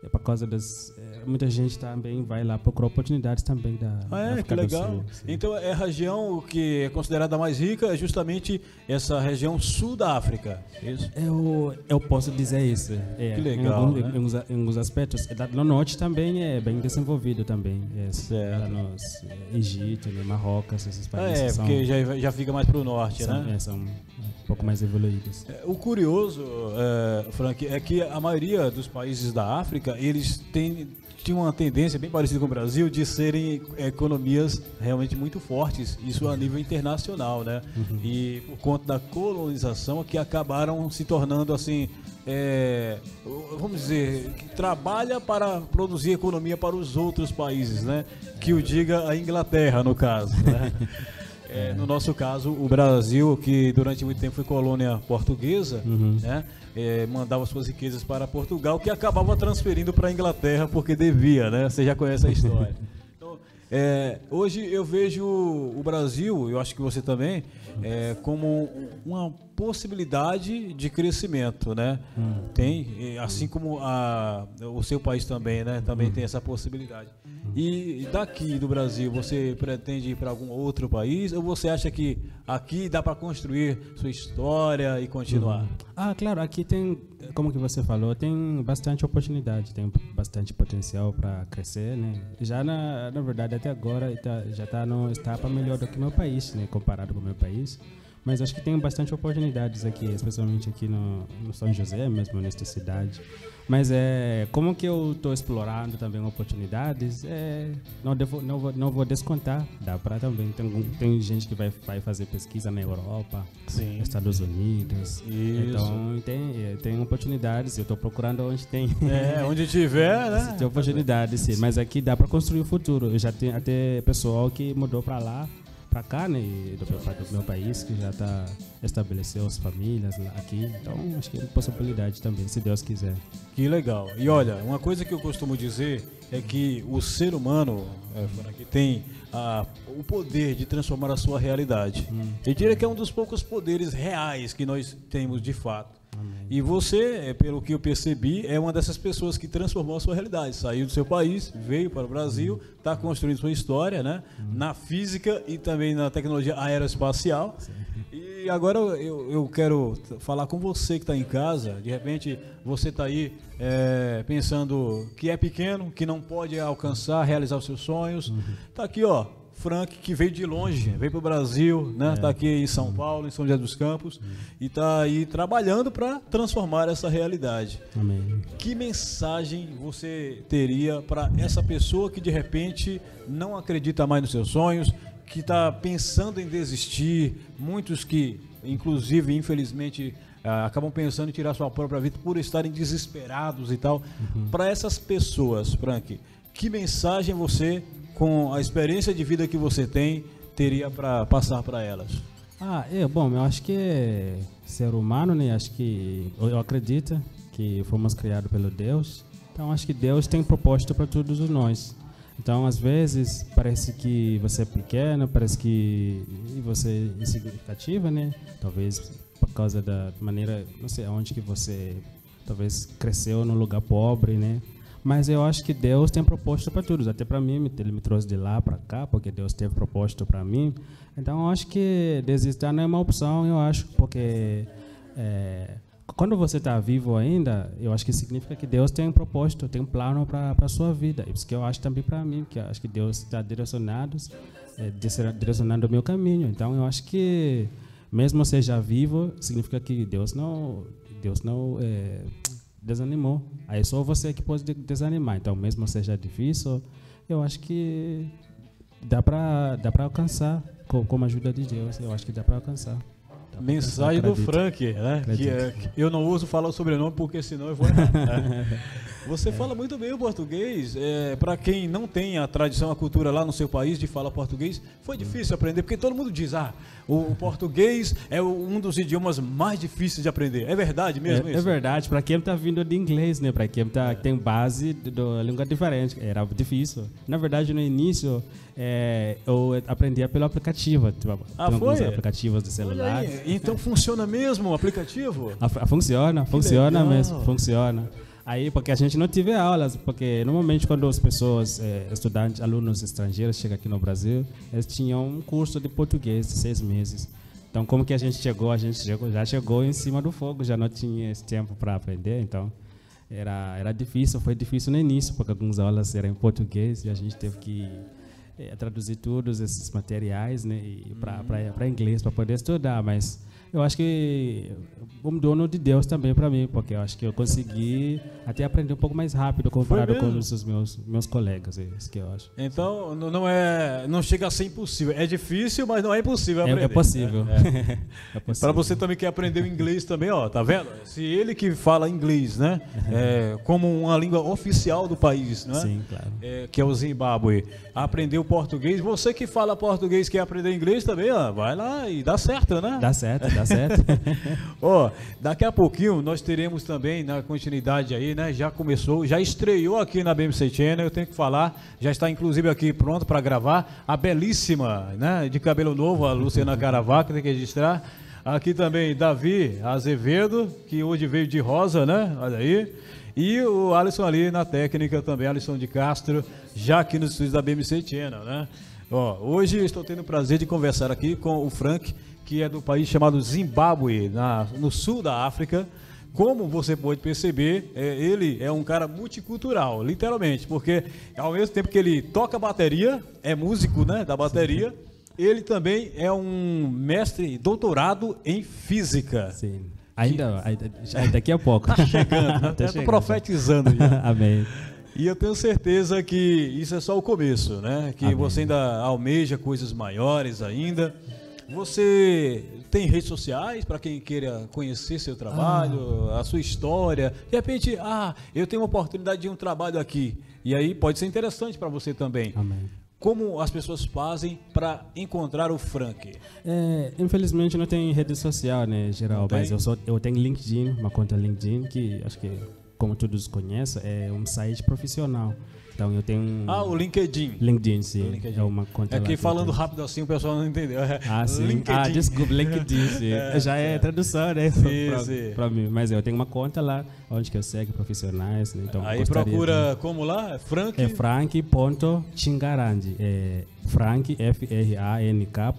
é por causa das muita gente também vai lá procurar oportunidades também da, Ah, é, que África do legal. Sul. Então é a região que é considerada mais rica, é justamente essa região sul da África. Isso. Eu, eu posso dizer isso. É, Que em legal, alguns, né? em, alguns, em alguns aspectos. É, No norte também é bem desenvolvido também. É, Certo. Lá no é, Egito, né, Marrocos, esses Ah, países é, são, porque já, já fica mais pro norte, são, né? é, são um pouco mais evoluídos. É, O curioso, é, Frank, é que a maioria dos países da África, eles têm tinham uma tendência bem parecida com o Brasil de serem economias realmente muito fortes, isso a nível internacional, né? E por conta da colonização que acabaram se tornando assim, é, vamos dizer, que trabalha para produzir economia para os outros países, né? Que o diga a Inglaterra no caso, né? É, no nosso caso, o Brasil, que durante muito tempo foi colônia portuguesa, né, é, mandava suas riquezas para Portugal, que acabava transferindo para a Inglaterra porque devia, né? Você já conhece a história. Então, é, hoje eu vejo o Brasil, eu acho que você também, é, como uma possibilidade de crescimento, né? Tem, e assim como a, o seu país também, né? Também tem essa possibilidade. E daqui do Brasil, você pretende ir para algum outro país ou você acha que aqui dá para construir sua história e continuar? Ah, claro, aqui tem, como que você falou, tem bastante oportunidade, tem bastante potencial para crescer, né? Já na, na verdade até agora tá- já está no etapa melhor do que meu país, né? Comparado com o meu país. Mas acho que tem bastante oportunidades aqui, especialmente aqui no, no São José, mesmo nesta cidade. Mas é como que eu estou explorando também oportunidades, é, não, devo, não, vou, não vou descontar, dá para também. Tem, tem gente que vai, vai fazer pesquisa na Europa, Sim. Estados Unidos. Isso. Então tem, é, tem oportunidades, eu estou procurando onde tem. É, onde tiver, né? Tem oportunidades, sim. Mas aqui dá para construir o futuro. Eu já tenho até pessoal que mudou para lá, para cá, né? Do meu, do meu país, que já está estabeleceu as famílias aqui. Então acho que é uma possibilidade também, se Deus quiser. Que legal. E olha, uma coisa que eu costumo dizer é que o ser humano é, Frank, tem a, o poder de transformar a sua realidade. Eu diria que é um dos poucos poderes reais que nós temos de fato. E você, é, pelo que eu percebi, é uma dessas pessoas que transformou a sua realidade. Saiu do seu país, veio para o Brasil, está construindo sua história, né? Na física e também na tecnologia aeroespacial. E agora eu, eu quero falar com você que está em casa. De repente você está aí é, pensando que é pequeno, que não pode alcançar, realizar os seus sonhos. Tá aqui, ó. Frank, que veio de longe, veio para o Brasil, né? Tá aqui em São Paulo, em São José dos Campos, e tá aí trabalhando para transformar essa realidade. Amém. Que mensagem você teria para essa pessoa que de repente não acredita mais nos seus sonhos, que está pensando em desistir, muitos que, inclusive, infelizmente, ah, acabam pensando em tirar sua própria vida por estarem desesperados e tal. Para essas pessoas, Frank, que mensagem você, com a experiência de vida que você tem, teria para passar para elas? Ah, é, bom, eu acho que ser humano, né? Acho que eu acredito que fomos criados pelo Deus. Então acho que Deus tem propósito para todos nós. Então às vezes parece que você é pequeno, parece que você é insignificativa, né? Talvez por causa da maneira, não sei, onde que você talvez cresceu num lugar pobre, né? Mas eu acho que Deus tem propósito para todos, até para mim, ele me trouxe de lá para cá, porque Deus teve propósito para mim. Então eu acho que desistir não é uma opção, eu acho, porque é, quando você está vivo ainda, eu acho que significa que Deus tem um propósito, tem um plano para a sua vida. Isso que eu acho também para mim, que acho que Deus está direcionado, é, dire- direcionando o meu caminho. Então eu acho que mesmo seja vivo, significa que Deus não, Deus não é, desanimou. Aí só você que pode de- desanimar. Então mesmo seja difícil, eu acho que dá para dá para alcançar com, com a ajuda de Deus. Eu acho que dá para alcançar. Mensagem do. Frank, né? Que, é- eu não uso falar o sobrenome porque senão eu vou errar. né? Você fala muito bem o português. É, para quem não tem a tradição, a cultura lá no seu país de falar português, foi difícil aprender, porque todo mundo diz, ah, o, português é um dos idiomas mais difíceis de aprender. É verdade mesmo É, isso? é verdade, para quem está vindo de inglês, né? Para quem tá, tem base de- da língua diferente, era difícil. Na verdade, no início, é, eu aprendia pelo aplicativo. Tipo, Ah, foi? aplicativos de celular. Então funciona mesmo o aplicativo? A- a- funciona, funciona legal. mesmo, funciona. Aí, porque a gente não teve aulas, porque normalmente quando as pessoas, eh, estudantes, alunos estrangeiros chegam aqui no Brasil, eles tinham um curso de português de seis meses. Então, como que a gente chegou? A gente chegou, já chegou em cima do fogo, já não tinha esse tempo para aprender, então era, era difícil, foi difícil no início, porque algumas aulas eram em português e a gente teve que é, traduzir todos esses materiais né, para inglês para poder estudar, mas eu acho que um dono de Deus também para mim, porque eu acho que eu consegui até aprender um pouco mais rápido comparado com os meus meus colegas, é isso que eu acho. Então não é, não chega a ser impossível. É difícil, mas não é impossível aprender. É, é possível. É, é. possível. para você também que aprendeu inglês também, ó, tá vendo? Se ele que fala inglês, né, é, como uma língua oficial do país, né? Sim, claro. É, que é o Zimbábue, aprendeu português. Você que fala português quer aprender inglês também, ó, vai lá e dá certo, né? Dá certo, dá certo. Ó, daqui a pouquinho nós teremos também na continuidade aí, né? Já começou, já estreou aqui na BMC Channel, eu tenho que falar, já está inclusive aqui pronto para gravar a belíssima, né, de cabelo novo, a Luciana Caravaca, tem que registrar. Aqui também Davi Azevedo, que hoje veio de rosa, né? Olha aí. E o Alisson ali na técnica também, Alisson de Castro, já aqui nos estúdios da BMC Channel, né? Ó, hoje estou tendo o prazer de conversar aqui com o Frank, que é do país chamado Zimbábue, na, no sul da África. Como você pode perceber, é, ele é um cara multicultural, literalmente, porque ao mesmo tempo que ele toca bateria, é músico né, da bateria, Sim. ele também é um mestre doutorado em física. Sim. Ainda, que... daqui a pouco. Tá chegando, né? tá chegando. profetizando já. Amém. E eu tenho certeza que isso é só o começo, né? Que Amém. você ainda almeja coisas maiores ainda. Você tem redes sociais para quem queira conhecer seu trabalho, ah. a sua história. De repente, ah, eu tenho uma oportunidade de um trabalho aqui. E aí pode ser interessante para você também. Amém. Como as pessoas fazem para encontrar o Frank? É, infelizmente não tem rede social, né, geral, mas eu, só, eu tenho LinkedIn, uma conta LinkedIn que acho que como todos conhecem, é um site profissional. Então eu tenho. Ah, o LinkedIn. LinkedIn, sim. LinkedIn. É uma conta. É que falando rápido assim o pessoal não entendeu. É ah, sim. LinkedIn. Ah, desculpa, LinkedIn, sim. é, Já é, é, tradução, né? Sim, pra, mim. Mas eu tenho uma conta lá onde que eu segue profissionais. Né? Então, Aí procura de... como lá? Frank? É frank.chingarandi. É Frank, F-R-A-N-K.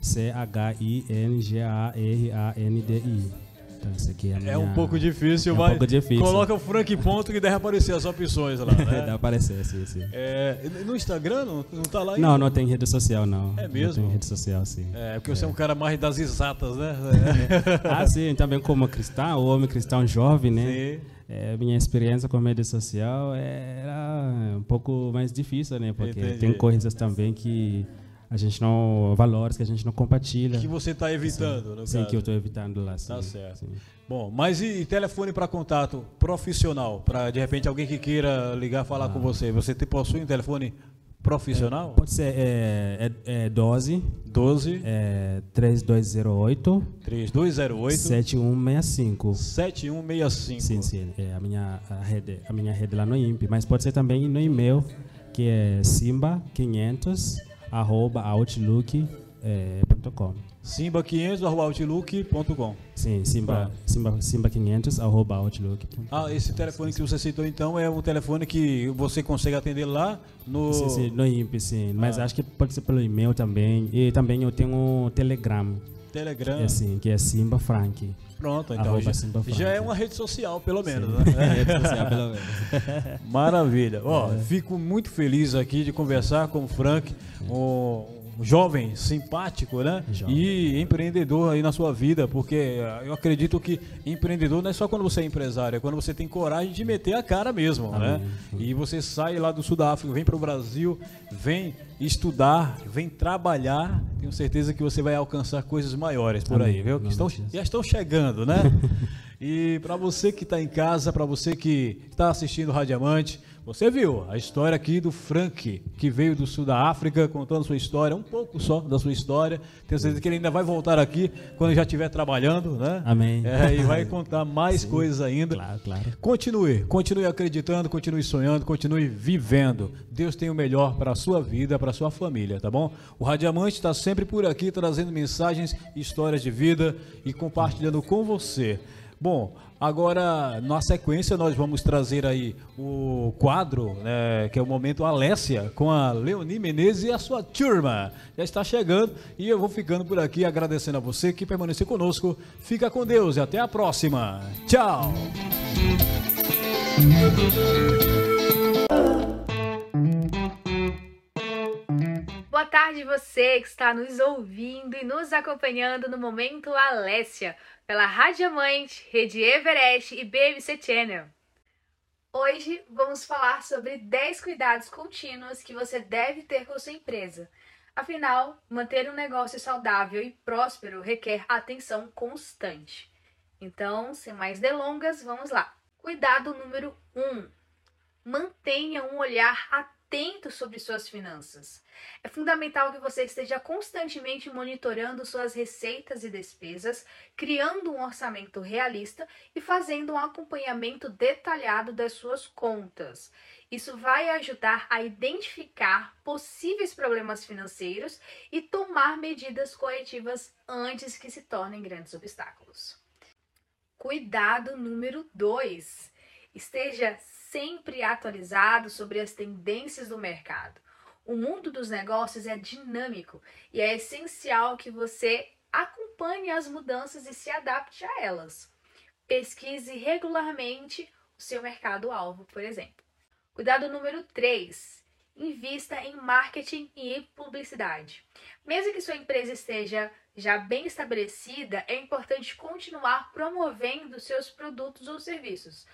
C-H-I-N-G-A-R-A-N-D-I. Então, isso aqui é, minha... é um pouco difícil, é um mas pouco difícil. coloca o Frank ponto que deve aparecer as opções lá, né? deve aparecer, sim, sim. É, no Instagram não, não tá lá ainda? Não, não tem rede social, não. É mesmo? Não tem rede social, sim. É, porque você é, é um cara mais das exatas, né? ah, sim, também como cristão, homem cristão jovem, né? Sim. É, minha experiência com a mídia social era um pouco mais difícil, né? Porque Entendi. tem coisas também que a gente não valores que a gente não compartilha. Que você está evitando, sim, sim que eu estou evitando lá. Tá sim, certo. Sim. Bom, mas e, e telefone para contato profissional para de repente alguém que queira ligar falar ah. com você, você te possui um telefone profissional? É, pode ser é, é, é 12 12 é 3208 3208 7165 7165. Sim, sim, é a minha a rede, a minha rede lá no INPE, mas pode ser também no e-mail que é simba500 arroba outlook.com. É, Simba500 arroba outlook.com. Sim, Simba, Simba, Simba500 arroba outlook.com. Ah, esse telefone que você citou então é um telefone que você consegue atender lá no. Sim, sim no IMP, sim. Mas ah. acho que pode ser pelo e-mail também. E também eu tenho um Telegram. Telegram. É, sim, que é Simba Frank. Pronto, então já, já, é uma rede social, pelo menos. Sim, né? rede social, pelo menos. Maravilha. Ó, é. Fico muito feliz aqui de conversar com o Frank, um, jovem, simpático, né? Jovem. E empreendedor aí na sua vida, porque eh, eu acredito que empreendedor não é só quando você é empresário, é quando você tem coragem de meter a cara mesmo, Amém. né? E você sai lá do Sul da África, vem para o Brasil, vem estudar, vem trabalhar, tenho certeza que você vai alcançar coisas maiores por Amém. aí, viu? Que estão, já estão chegando, né? e para você que está em casa, para você que está assistindo o Radiamante, você viu a história aqui do Frank, que veio do sul da África, contando sua história, um pouco só da sua história. Tenho certeza que ele ainda vai voltar aqui quando já estiver trabalhando, né? Amém. É, e vai contar mais Sim, coisas ainda. Claro, claro. Continue, continue acreditando, continue sonhando, continue vivendo. Deus tem o melhor para a sua vida, para a sua família, tá bom? O Radiamante está sempre por aqui trazendo mensagens, histórias de vida e compartilhando com você. Bom, agora na sequência nós vamos trazer aí o quadro, né, que é o momento Alessia, com a Leonie Menezes e a sua turma. Já está chegando e eu vou ficando por aqui agradecendo a você que permaneceu conosco. Fica com Deus e até a próxima. Tchau! Boa tarde você que está nos ouvindo e nos acompanhando no Momento Alessia, pela Rádio Amante, Rede Everest e BMC Channel. Hoje vamos falar sobre 10 cuidados contínuos que você deve ter com sua empresa. Afinal, manter um negócio saudável e próspero requer atenção constante. Então, sem mais delongas, vamos lá. Cuidado número 1. Um, mantenha um olhar atento atento sobre suas finanças. É fundamental que você esteja constantemente monitorando suas receitas e despesas, criando um orçamento realista e fazendo um acompanhamento detalhado das suas contas. Isso vai ajudar a identificar possíveis problemas financeiros e tomar medidas corretivas antes que se tornem grandes obstáculos. Cuidado número 2. Esteja sempre atualizado sobre as tendências do mercado. O mundo dos negócios é dinâmico e é essencial que você acompanhe as mudanças e se adapte a elas. Pesquise regularmente o seu mercado-alvo, por exemplo. Cuidado número 3. Invista em marketing e publicidade. Mesmo que sua empresa esteja já bem estabelecida, é importante continuar promovendo seus produtos ou serviços.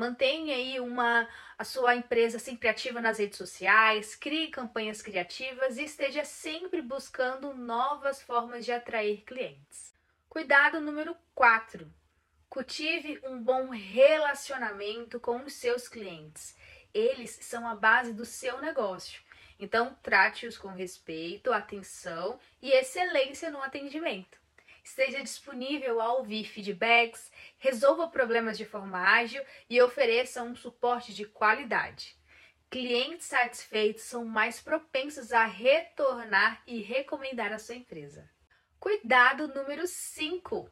Mantenha aí uma, a sua empresa sempre ativa nas redes sociais, crie campanhas criativas e esteja sempre buscando novas formas de atrair clientes. Cuidado número 4. Cultive um bom relacionamento com os seus clientes. Eles são a base do seu negócio. Então, trate-os com respeito, atenção e excelência no atendimento esteja disponível a ouvir feedbacks, resolva problemas de forma ágil e ofereça um suporte de qualidade. Clientes satisfeitos são mais propensos a retornar e recomendar a sua empresa. Cuidado número 5.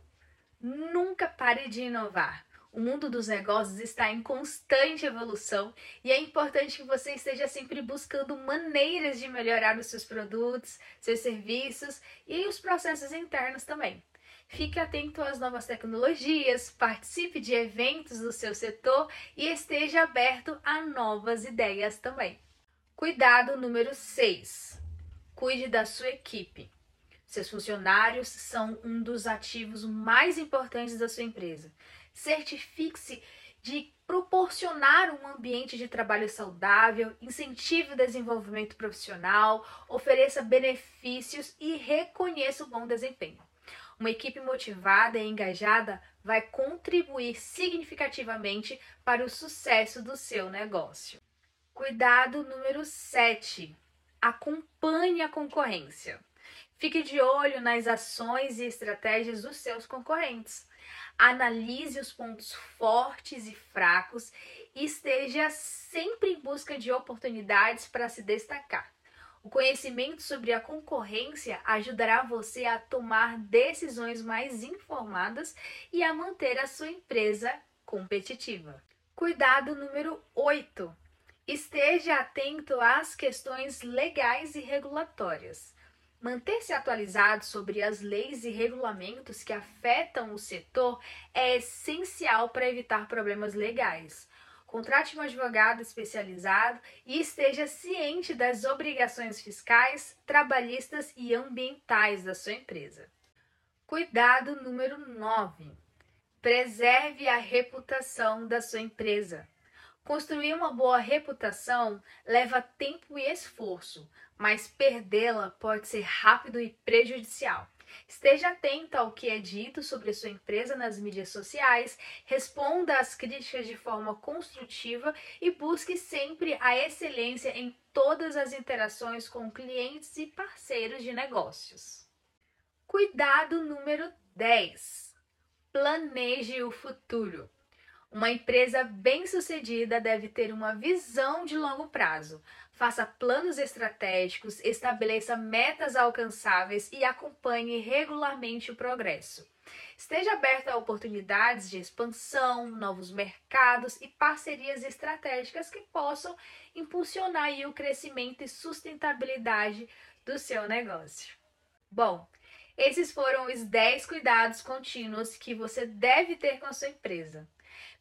Nunca pare de inovar. O mundo dos negócios está em constante evolução e é importante que você esteja sempre buscando maneiras de melhorar os seus produtos, seus serviços e os processos internos também. Fique atento às novas tecnologias, participe de eventos do seu setor e esteja aberto a novas ideias também. Cuidado número 6. Cuide da sua equipe. Seus funcionários são um dos ativos mais importantes da sua empresa. Certifique-se de proporcionar um ambiente de trabalho saudável, incentive o desenvolvimento profissional, ofereça benefícios e reconheça o bom desempenho. Uma equipe motivada e engajada vai contribuir significativamente para o sucesso do seu negócio. Cuidado número 7. Acompanhe a concorrência. Fique de olho nas ações e estratégias dos seus concorrentes. Analise os pontos fortes e fracos e esteja sempre em busca de oportunidades para se destacar. O conhecimento sobre a concorrência ajudará você a tomar decisões mais informadas e a manter a sua empresa competitiva. Cuidado número 8. Esteja atento às questões legais e regulatórias. Manter-se atualizado sobre as leis e regulamentos que afetam o setor é essencial para evitar problemas legais. Contrate um advogado especializado e esteja ciente das obrigações fiscais, trabalhistas e ambientais da sua empresa. Cuidado número 9. Preserve a reputação da sua empresa. Construir uma boa reputação leva tempo e esforço, mas perdê-la pode ser rápido e prejudicial. Esteja atenta ao que é dito sobre a sua empresa nas mídias sociais, responda às críticas de forma construtiva e busque sempre a excelência em todas as interações com clientes e parceiros de negócios. Cuidado número 10. Planeje o futuro. Uma empresa bem-sucedida deve ter uma visão de longo prazo. Faça planos estratégicos, estabeleça metas alcançáveis e acompanhe regularmente o progresso. Esteja aberto a oportunidades de expansão, novos mercados e parcerias estratégicas que possam impulsionar o crescimento e sustentabilidade do seu negócio. Bom, esses foram os 10 cuidados contínuos que você deve ter com a sua empresa.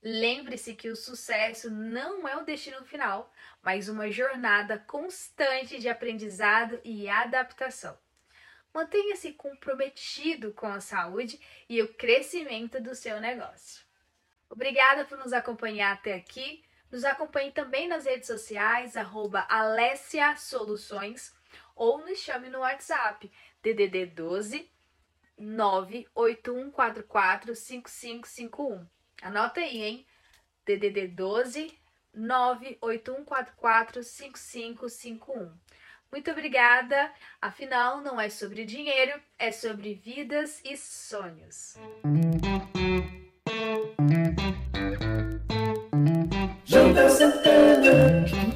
Lembre-se que o sucesso não é o destino final, mas uma jornada constante de aprendizado e adaptação. Mantenha-se comprometido com a saúde e o crescimento do seu negócio. Obrigada por nos acompanhar até aqui. Nos acompanhe também nas redes sociais, arroba Alessia Soluções, ou nos chame no WhatsApp, DDD 12 98144 5551. Anota aí, hein? DDD 12 98144 5551. Muito obrigada. Afinal, não é sobre dinheiro, é sobre vidas e sonhos. Santana.